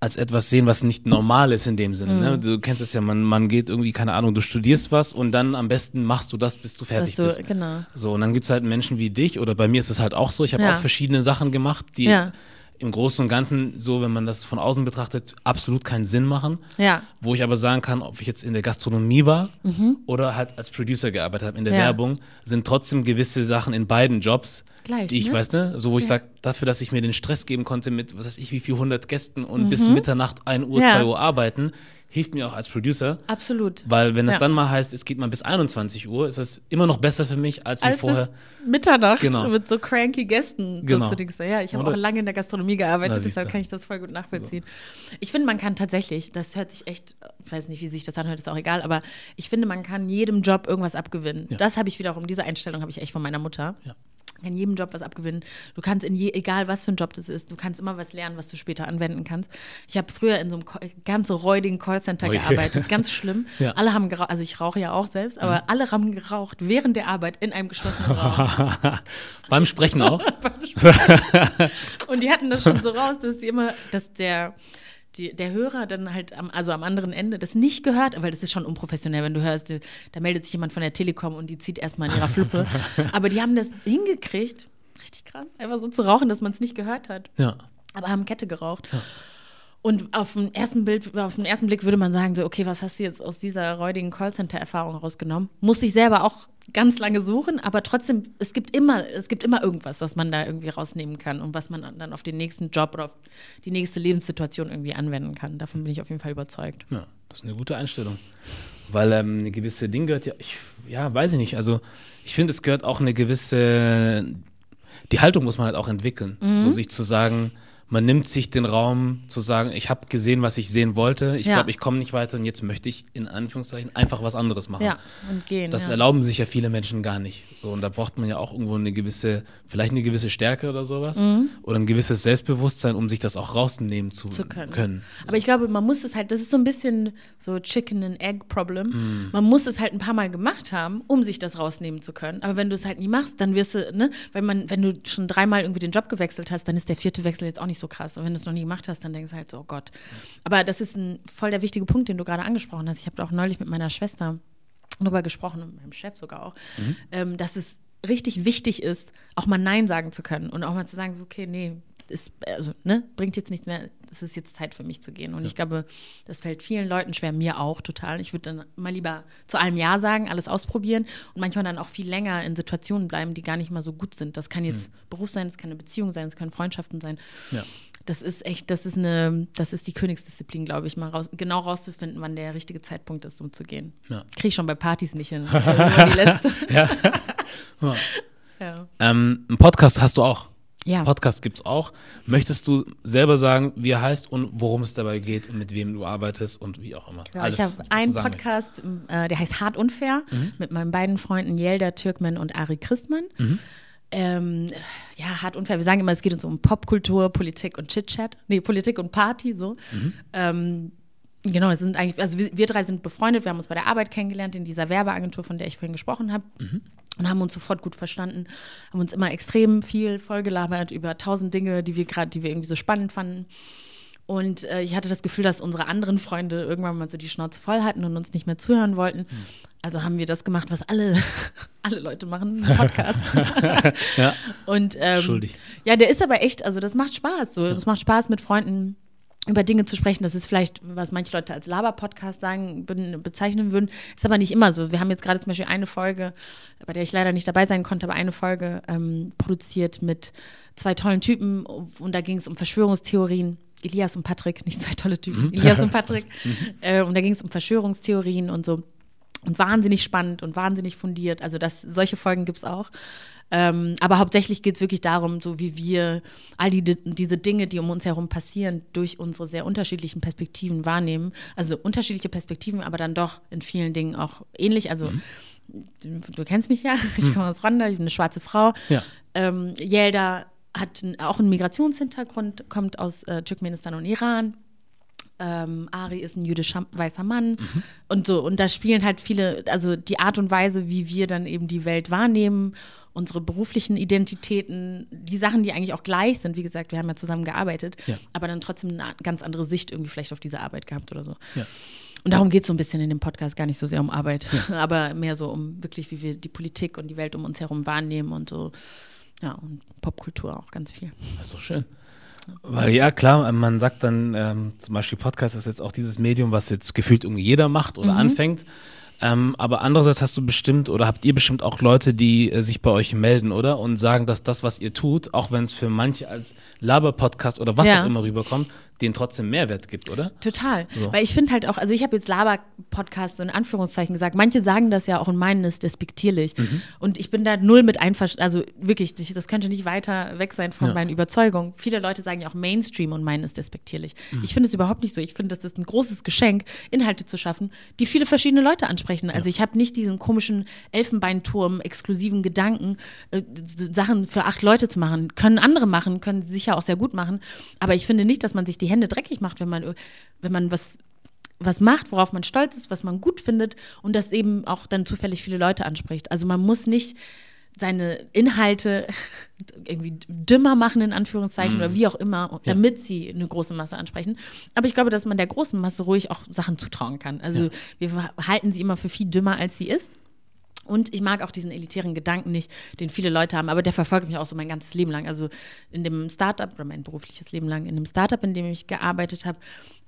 als etwas sehen, was nicht normal ist in dem Sinne. Ne? Mhm. Ne? Du kennst es ja, man, man geht irgendwie, keine Ahnung, du studierst was und dann am besten machst du das, bis du fertig du, bist. Genau. So, und dann gibt es halt Menschen wie dich oder bei mir ist es halt auch so. Ich habe ja. auch verschiedene Sachen gemacht, die ja. im Großen und Ganzen, so wenn man das von außen betrachtet, absolut keinen Sinn machen. Ja. Wo ich aber sagen kann, ob ich jetzt in der Gastronomie war mhm. oder halt als Producer gearbeitet habe in der Werbung, sind trotzdem gewisse Sachen in beiden Jobs, Gleich, die ich, ne? weißt du, so wo ich sage, dafür, dass ich mir den Stress geben konnte mit, was weiß ich, wie viel hundert Gästen und mhm. bis Mitternacht, 1 Uhr, ja. 2 Uhr arbeiten, hilft mir auch als Producer. Absolut. Weil wenn es ja. dann mal heißt, es geht mal bis 21 Uhr, ist das immer noch besser für mich, als, als wie vorher. Mitternacht genau. mit so cranky Gästen. Genau. So ja, ich habe auch lange in der Gastronomie gearbeitet, deshalb kann ich das voll gut nachvollziehen. So. Ich finde, man kann tatsächlich, das hört sich echt, ich weiß nicht, wie sich das anhört, ist auch egal, aber ich finde, man kann jedem Job irgendwas abgewinnen. Ja. Das habe ich wiederum, diese Einstellung habe ich echt von meiner Mutter. Ja in jedem Job was abgewinnen. Du kannst in je, egal was für ein Job das ist, du kannst immer was lernen, was du später anwenden kannst. Ich habe früher in so einem ganz räudigen Callcenter oh gearbeitet, ganz schlimm. Ja. Alle haben geraucht, also ich rauche ja auch selbst, aber mhm. alle haben geraucht während der Arbeit in einem geschlossenen Raum. Beim Sprechen auch? Beim Sprechen. Und die hatten das schon so raus, dass sie immer, dass der die, der Hörer dann halt am, also am anderen Ende das nicht gehört, weil das ist schon unprofessionell, wenn du hörst, da meldet sich jemand von der Telekom und die zieht erstmal in ihrer Fluppe. Aber die haben das hingekriegt, richtig krass, einfach so zu rauchen, dass man es nicht gehört hat. Ja. Aber haben Kette geraucht. Ja. Und auf den ersten Bild, auf den ersten Blick würde man sagen, so, okay, was hast du jetzt aus dieser räudigen Callcenter-Erfahrung rausgenommen? Muss ich selber auch ganz lange suchen, aber trotzdem, es gibt immer, es gibt immer irgendwas, was man da irgendwie rausnehmen kann und was man dann auf den nächsten Job oder auf die nächste Lebenssituation irgendwie anwenden kann. Davon bin ich auf jeden Fall überzeugt. Ja, das ist eine gute Einstellung. Weil ähm, eine gewisse Ding gehört ja, ich, ja, weiß ich nicht. Also ich finde, es gehört auch eine gewisse, die Haltung muss man halt auch entwickeln. Mhm. So sich zu sagen, man nimmt sich den Raum zu sagen, ich habe gesehen, was ich sehen wollte. Ich ja. glaube, ich komme nicht weiter und jetzt möchte ich in Anführungszeichen einfach was anderes machen. Ja, und gehen. Das ja. erlauben sich ja viele Menschen gar nicht. So, und da braucht man ja auch irgendwo eine gewisse, vielleicht eine gewisse Stärke oder sowas. Mhm. Oder ein gewisses Selbstbewusstsein, um sich das auch rausnehmen zu, zu können. können. Aber ich glaube, man muss es halt, das ist so ein bisschen so Chicken and Egg Problem. Mhm. Man muss es halt ein paar Mal gemacht haben, um sich das rausnehmen zu können. Aber wenn du es halt nie machst, dann wirst du, ne, weil man, wenn du schon dreimal irgendwie den Job gewechselt hast, dann ist der vierte Wechsel jetzt auch nicht so krass. Und wenn du es noch nie gemacht hast, dann denkst du halt so, oh Gott. Aber das ist ein voll der wichtige Punkt, den du gerade angesprochen hast. Ich habe auch neulich mit meiner Schwester darüber gesprochen, mit meinem Chef sogar auch, mhm. ähm, dass es richtig wichtig ist, auch mal Nein sagen zu können und auch mal zu sagen, so, okay, nee, ist, also, ne, bringt jetzt nichts mehr, es ist jetzt Zeit für mich zu gehen. Und ja. ich glaube, das fällt vielen Leuten schwer, mir auch total. Ich würde dann mal lieber zu allem Ja sagen, alles ausprobieren und manchmal dann auch viel länger in Situationen bleiben, die gar nicht mal so gut sind. Das kann jetzt mhm. Beruf sein, das kann eine Beziehung sein, das können Freundschaften sein. Ja. Das ist echt, das ist eine, das ist die Königsdisziplin, glaube ich, mal raus, genau rauszufinden, wann der richtige Zeitpunkt ist, um zu gehen. Ja. Kriege ich schon bei Partys nicht hin. die letzte. ja. ja. Ähm, einen Podcast hast du auch. Ja. Podcast gibt es auch. Möchtest du selber sagen, wie er heißt und worum es dabei geht und mit wem du arbeitest und wie auch immer? Genau, Alles, ich habe einen Podcast, äh, der heißt Hart Unfair, mhm. mit meinen beiden Freunden Yelda Türkman und Ari Christmann. Mhm. Ähm, ja, hart unfair. Wir sagen immer, es geht uns um Popkultur, Politik und Chit-Chat. Nee, Politik und Party, so. Mhm. Ähm, genau, sind eigentlich, also wir, wir, drei sind befreundet, wir haben uns bei der Arbeit kennengelernt, in dieser Werbeagentur, von der ich vorhin gesprochen habe. Mhm und haben uns sofort gut verstanden, haben uns immer extrem viel vollgelabert über tausend Dinge, die wir gerade, die wir irgendwie so spannend fanden. Und äh, ich hatte das Gefühl, dass unsere anderen Freunde irgendwann mal so die Schnauze voll hatten und uns nicht mehr zuhören wollten. Hm. Also haben wir das gemacht, was alle, alle Leute machen, Podcast. ja. Und ähm, ja, der ist aber echt, also das macht Spaß. So. Das macht Spaß mit Freunden über Dinge zu sprechen. Das ist vielleicht, was manche Leute als Laber-Podcast sagen, bezeichnen würden. Ist aber nicht immer so. Wir haben jetzt gerade zum Beispiel eine Folge, bei der ich leider nicht dabei sein konnte, aber eine Folge ähm, produziert mit zwei tollen Typen und da ging es um Verschwörungstheorien. Elias und Patrick, nicht zwei tolle Typen, mhm. Elias und Patrick. Mhm. äh, und da ging es um Verschwörungstheorien und so. Und wahnsinnig spannend und wahnsinnig fundiert. Also das, solche Folgen gibt es auch. Ähm, aber hauptsächlich geht es wirklich darum, so wie wir all die, diese Dinge, die um uns herum passieren, durch unsere sehr unterschiedlichen Perspektiven wahrnehmen. Also unterschiedliche Perspektiven, aber dann doch in vielen Dingen auch ähnlich. Also mhm. du, du, kennst mich ja, ich mhm. komme aus Rwanda, ich bin eine schwarze Frau. Ja. Ähm, Yelda hat auch einen Migrationshintergrund, kommt aus äh, Turkmenistan und Iran. Ähm, Ari ist ein jüdischer weißer Mann mhm. und so. Und da spielen halt viele, also die Art und Weise, wie wir dann eben die Welt wahrnehmen unsere beruflichen Identitäten, die Sachen, die eigentlich auch gleich sind. Wie gesagt, wir haben ja zusammen gearbeitet, ja. aber dann trotzdem eine ganz andere Sicht irgendwie vielleicht auf diese Arbeit gehabt oder so. Ja. Und darum geht es so ein bisschen in dem Podcast gar nicht so sehr um Arbeit, ja. aber mehr so um wirklich, wie wir die Politik und die Welt um uns herum wahrnehmen und so. Ja, und Popkultur auch ganz viel. Das ist doch schön. Weil ja, klar, man sagt dann, ähm, zum Beispiel Podcast ist jetzt auch dieses Medium, was jetzt gefühlt irgendwie jeder macht oder mhm. anfängt. Ähm, aber andererseits hast du bestimmt oder habt ihr bestimmt auch Leute, die äh, sich bei euch melden, oder? Und sagen, dass das, was ihr tut, auch wenn es für manche als Laber-Podcast oder was ja. auch immer rüberkommt, denen trotzdem Mehrwert gibt, oder? Total. So. Weil ich finde halt auch, also ich habe jetzt Laber-Podcast in Anführungszeichen gesagt, manche sagen das ja auch und meinen es despektierlich. Mhm. Und ich bin da null mit einverstanden, also wirklich, das könnte nicht weiter weg sein von ja. meinen Überzeugungen. Viele Leute sagen ja auch Mainstream und meinen es despektierlich. Mhm. Ich finde es überhaupt nicht so. Ich finde, das ist ein großes Geschenk, Inhalte zu schaffen, die viele verschiedene Leute ansprechen. Also ja. ich habe nicht diesen komischen Elfenbeinturm, exklusiven Gedanken, äh, Sachen für acht Leute zu machen. Können andere machen, können sicher auch sehr gut machen. Aber ich finde nicht, dass man sich die die Hände dreckig macht, wenn man, wenn man was, was macht, worauf man stolz ist, was man gut findet und das eben auch dann zufällig viele Leute anspricht. Also man muss nicht seine Inhalte irgendwie dümmer machen, in Anführungszeichen, mm. oder wie auch immer, damit ja. sie eine große Masse ansprechen. Aber ich glaube, dass man der großen Masse ruhig auch Sachen zutrauen kann. Also ja. wir halten sie immer für viel dümmer, als sie ist. Und ich mag auch diesen elitären Gedanken nicht, den viele Leute haben, aber der verfolgt mich auch so mein ganzes Leben lang. Also in dem Startup oder mein berufliches Leben lang, in dem Startup, in dem ich gearbeitet habe,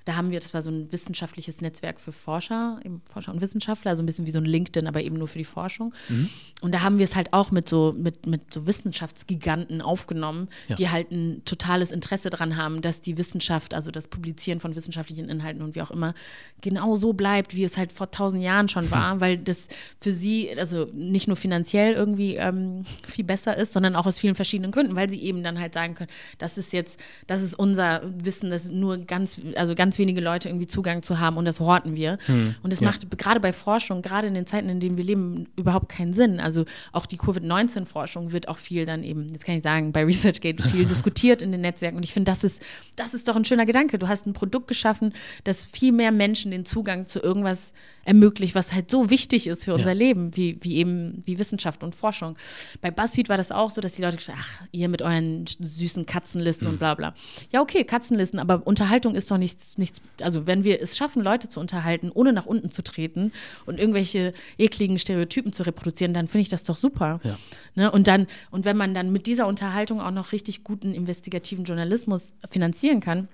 da haben wir, das war so ein wissenschaftliches Netzwerk für Forscher, Forscher und Wissenschaftler, also ein bisschen wie so ein LinkedIn, aber eben nur für die Forschung. Mhm. Und da haben wir es halt auch mit so, mit, mit so Wissenschaftsgiganten aufgenommen, ja. die halt ein totales Interesse daran haben, dass die Wissenschaft, also das Publizieren von wissenschaftlichen Inhalten und wie auch immer, genau so bleibt, wie es halt vor tausend Jahren schon war, mhm. weil das für sie, also nicht nur finanziell irgendwie ähm, viel besser ist, sondern auch aus vielen verschiedenen Gründen, weil sie eben dann halt sagen können, das ist jetzt, das ist unser Wissen, das nur ganz, also ganz ganz wenige Leute irgendwie Zugang zu haben und das horten wir. Hm. Und es ja. macht gerade bei Forschung, gerade in den Zeiten, in denen wir leben, überhaupt keinen Sinn. Also auch die Covid-19-Forschung wird auch viel dann eben, jetzt kann ich sagen, bei ResearchGate viel diskutiert in den Netzwerken. Und ich finde, das ist, das ist doch ein schöner Gedanke. Du hast ein Produkt geschaffen, das viel mehr Menschen den Zugang zu irgendwas ermöglicht, was halt so wichtig ist für unser ja. Leben, wie, wie eben wie Wissenschaft und Forschung. Bei BuzzFeed war das auch so, dass die Leute gesagt haben, ach, ihr mit euren süßen Katzenlisten mhm. und bla bla. Ja, okay, Katzenlisten, aber Unterhaltung ist doch nichts, nichts, also wenn wir es schaffen, Leute zu unterhalten, ohne nach unten zu treten und irgendwelche ekligen Stereotypen zu reproduzieren, dann finde ich das doch super. Ja. Ne? Und dann, und wenn man dann mit dieser Unterhaltung auch noch richtig guten investigativen Journalismus finanzieren kann.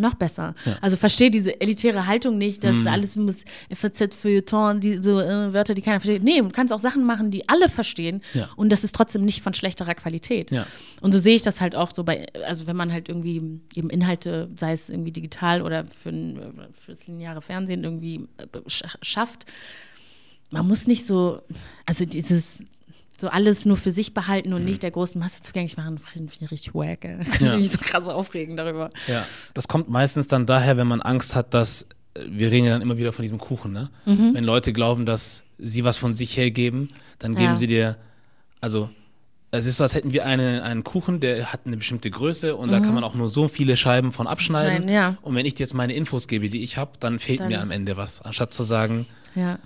Noch besser. Ja. Also verstehe diese elitäre Haltung nicht, dass mm. alles muss FZ Feuilleton, die so äh, Wörter, die keiner versteht. Nee, du kannst auch Sachen machen, die alle verstehen und das ist trotzdem nicht von schlechterer Qualität. Und so sehe ich das halt auch so bei, also wenn man halt irgendwie eben Inhalte, sei es irgendwie digital oder für, für das lineare Fernsehen irgendwie äh, schafft, man muss nicht so, also dieses so alles nur für sich behalten und mhm. nicht der großen Masse zugänglich machen, finde ich richtig wack. Ey. Kann ja. ich mich so krass aufregen darüber. Ja, das kommt meistens dann daher, wenn man Angst hat, dass, äh, wir reden ja dann immer wieder von diesem Kuchen, ne? Mhm. Wenn Leute glauben, dass sie was von sich hergeben, dann geben ja. sie dir, also es ist so, als hätten wir eine, einen Kuchen, der hat eine bestimmte Größe und mhm. da kann man auch nur so viele Scheiben von abschneiden. Nein, ja. Und wenn ich dir jetzt meine Infos gebe, die ich habe, dann fehlt dann. mir am Ende was. Anstatt zu sagen, ja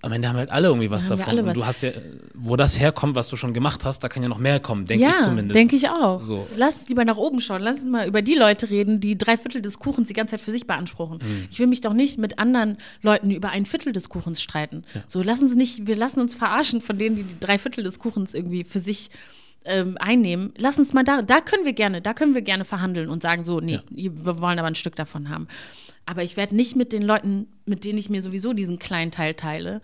am Ende haben halt alle irgendwie was davon. Und du hast ja, wo das herkommt, was du schon gemacht hast, da kann ja noch mehr kommen, denke ja, ich zumindest. denke ich auch. So. Lass uns lieber nach oben schauen. Lass uns mal über die Leute reden, die drei Viertel des Kuchens die ganze Zeit für sich beanspruchen. Mhm. Ich will mich doch nicht mit anderen Leuten über ein Viertel des Kuchens streiten. Ja. So, lass uns nicht, wir lassen uns verarschen von denen, die die drei Viertel des Kuchens irgendwie für sich ähm, einnehmen, lass uns mal da, da können wir gerne, da können wir gerne verhandeln und sagen so, nee, ja. wir wollen aber ein Stück davon haben. Aber ich werde nicht mit den Leuten, mit denen ich mir sowieso diesen kleinen Teil teile,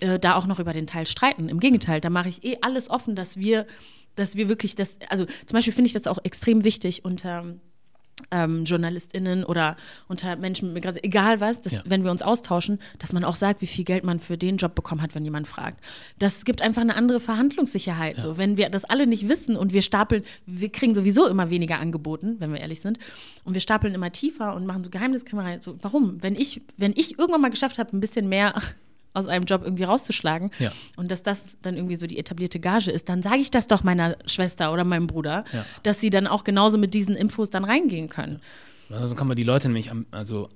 äh, da auch noch über den Teil streiten. Im Gegenteil, da mache ich eh alles offen, dass wir, dass wir wirklich das, also zum Beispiel finde ich das auch extrem wichtig unter ähm, JournalistInnen oder unter Menschen mit Migration, egal was, dass, ja. wenn wir uns austauschen, dass man auch sagt, wie viel Geld man für den Job bekommen hat, wenn jemand fragt. Das gibt einfach eine andere Verhandlungssicherheit. Ja. So, wenn wir das alle nicht wissen und wir stapeln, wir kriegen sowieso immer weniger angeboten, wenn wir ehrlich sind, und wir stapeln immer tiefer und machen so Geheimniskrämerei. So, warum? Wenn ich, wenn ich irgendwann mal geschafft habe, ein bisschen mehr aus einem Job irgendwie rauszuschlagen ja. und dass das dann irgendwie so die etablierte Gage ist, dann sage ich das doch meiner Schwester oder meinem Bruder, ja. dass sie dann auch genauso mit diesen Infos dann reingehen können. Also kann man die Leute nämlich also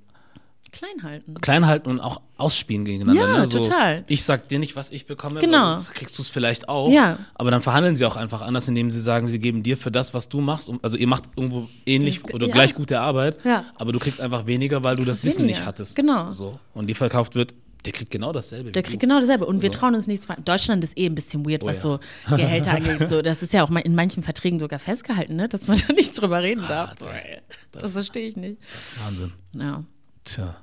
klein halten. Klein halten und auch ausspielen gegeneinander. Ja, ne? so, total. Ich sag dir nicht, was ich bekomme, genau. kriegst du es vielleicht auch. Ja. Aber dann verhandeln sie auch einfach anders, indem sie sagen, sie geben dir für das, was du machst. Also ihr macht irgendwo ähnlich das, oder ja. gleich gute Arbeit, ja. aber du kriegst einfach weniger, weil du das Wissen weniger. nicht hattest. Genau. So. Und die verkauft wird der kriegt genau dasselbe. Der kriegt genau dasselbe. Und so. wir trauen uns nichts. Deutschland ist eh ein bisschen weird, oh, was ja. so Gehälter angeht. So, das ist ja auch in manchen Verträgen sogar festgehalten, ne? dass man da nicht drüber reden darf. Ah, das, das verstehe ich nicht. Das ist Wahnsinn. Ja. Tja.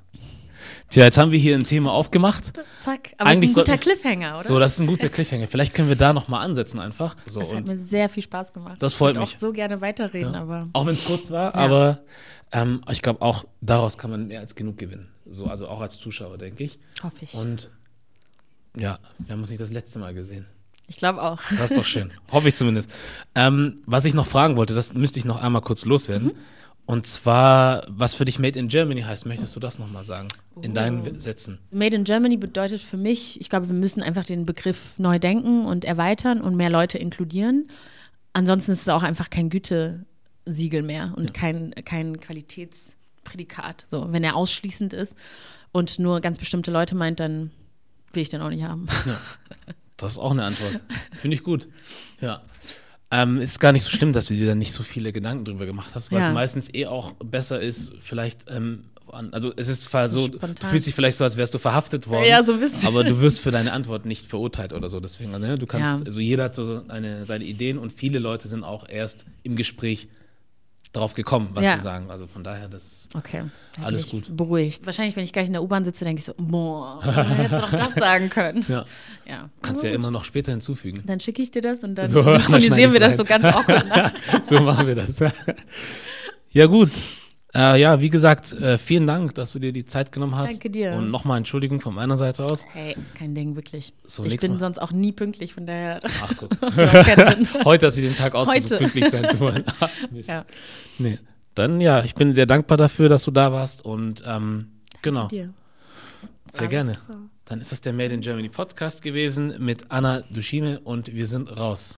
Tja, jetzt haben wir hier ein Thema aufgemacht. Zack, aber Eigentlich ist ein guter Cliffhanger, oder? So, das ist ein guter Cliffhanger. Vielleicht können wir da nochmal ansetzen einfach. So, das hat mir sehr viel Spaß gemacht. Das freut ich mich. auch so gerne weiterreden, ja. aber. Auch wenn es kurz war, ja. aber ähm, ich glaube auch daraus kann man mehr als genug gewinnen. So, also auch als Zuschauer, denke ich. Hoffe ich. Und ja, wir haben uns nicht das letzte Mal gesehen. Ich glaube auch. Das ist doch schön. Hoffe ich zumindest. Ähm, was ich noch fragen wollte, das müsste ich noch einmal kurz loswerden. Mhm. Und zwar, was für dich Made in Germany heißt, möchtest du das nochmal sagen? In oh. deinen Sätzen. Made in Germany bedeutet für mich, ich glaube, wir müssen einfach den Begriff neu denken und erweitern und mehr Leute inkludieren. Ansonsten ist es auch einfach kein Gütesiegel mehr und ja. kein, kein Qualitätsprädikat. So, wenn er ausschließend ist und nur ganz bestimmte Leute meint, dann will ich den auch nicht haben. Ja. Das ist auch eine Antwort. Finde ich gut. Ja. Ähm, ist gar nicht so schlimm, dass du dir da nicht so viele Gedanken drüber gemacht hast, weil ja. es meistens eh auch besser ist, vielleicht ähm, also es ist so, so du fühlst dich vielleicht so, als wärst du verhaftet worden, ja, so ein bisschen. aber du wirst für deine Antwort nicht verurteilt oder so. Deswegen, ne, du kannst, ja. also jeder hat so eine, seine Ideen und viele Leute sind auch erst im Gespräch drauf gekommen, was ja. zu sagen. Also von daher, das okay. alles gut. Beruhigt. Wahrscheinlich, wenn ich gleich in der U-Bahn sitze, denke ich so, boah, hättest du auch das sagen können. Ja. ja. Kannst ja immer noch später hinzufügen. Dann schicke ich dir das und dann so, synchronisieren wir das so ganz awkward nach. so machen wir das. ja, gut. Äh, ja, wie gesagt, äh, vielen Dank, dass du dir die Zeit genommen hast. Danke dir. Und nochmal Entschuldigung von meiner Seite aus. Hey, kein Ding, wirklich. So, ich bin Mal. sonst auch nie pünktlich, von daher. Ach guck. Heute hast du den Tag ausgesucht, pünktlich sein zu wollen. Mist. Ja. Nee. Dann ja, ich bin sehr dankbar dafür, dass du da warst und ähm, genau. Dir. Sehr Alles gerne. Klar. Dann ist das der Made in Germany Podcast gewesen mit Anna Dushime und wir sind raus.